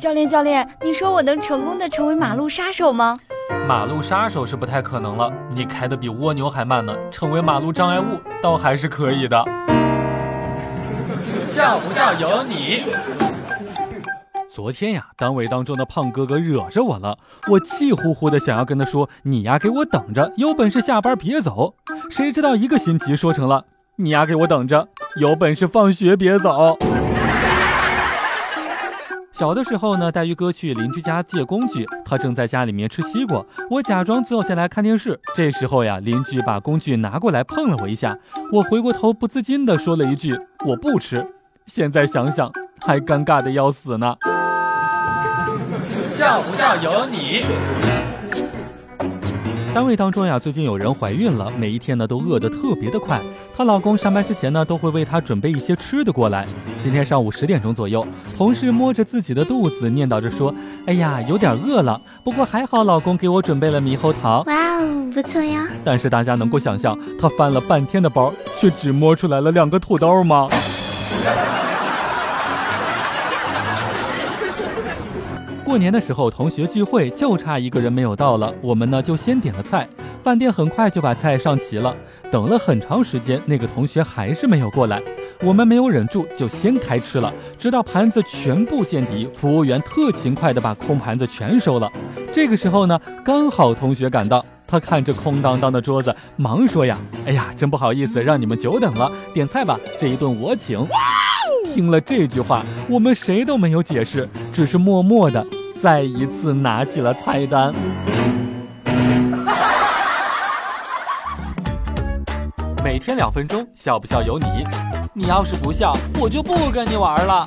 教练，教练，你说我能成功的成为马路杀手吗？马路杀手是不太可能了，你开的比蜗牛还慢呢，成为马路障碍物倒还是可以的。笑不笑由你。昨天呀，单位当中的胖哥哥惹着我了，我气呼呼的想要跟他说：“你呀，给我等着，有本事下班别走。”谁知道一个星期说成了：“你呀，给我等着，有本事放学别走。”小的时候呢，带鱼哥去邻居家借工具，他正在家里面吃西瓜，我假装坐下来看电视。这时候呀，邻居把工具拿过来碰了我一下，我回过头不自禁地说了一句：“我不吃。”现在想想还尴尬的要死呢。笑不笑由你。单位当中呀，最近有人怀孕了，每一天呢都饿得特别的快。她老公上班之前呢，都会为她准备一些吃的过来。今天上午十点钟左右，同事摸着自己的肚子，念叨着说：“哎呀，有点饿了。不过还好，老公给我准备了猕猴桃。哇哦，不错呀。”但是大家能够想象，她翻了半天的包，却只摸出来了两个土豆吗？过年的时候，同学聚会就差一个人没有到了，我们呢就先点了菜，饭店很快就把菜上齐了。等了很长时间，那个同学还是没有过来，我们没有忍住，就先开吃了，直到盘子全部见底，服务员特勤快的把空盘子全收了。这个时候呢，刚好同学赶到，他看着空荡荡的桌子，忙说呀：“哎呀，真不好意思，让你们久等了，点菜吧，这一顿我请。”听了这句话，我们谁都没有解释，只是默默的。再一次拿起了菜单，每天两分钟，笑不笑由你。你要是不笑，我就不跟你玩了。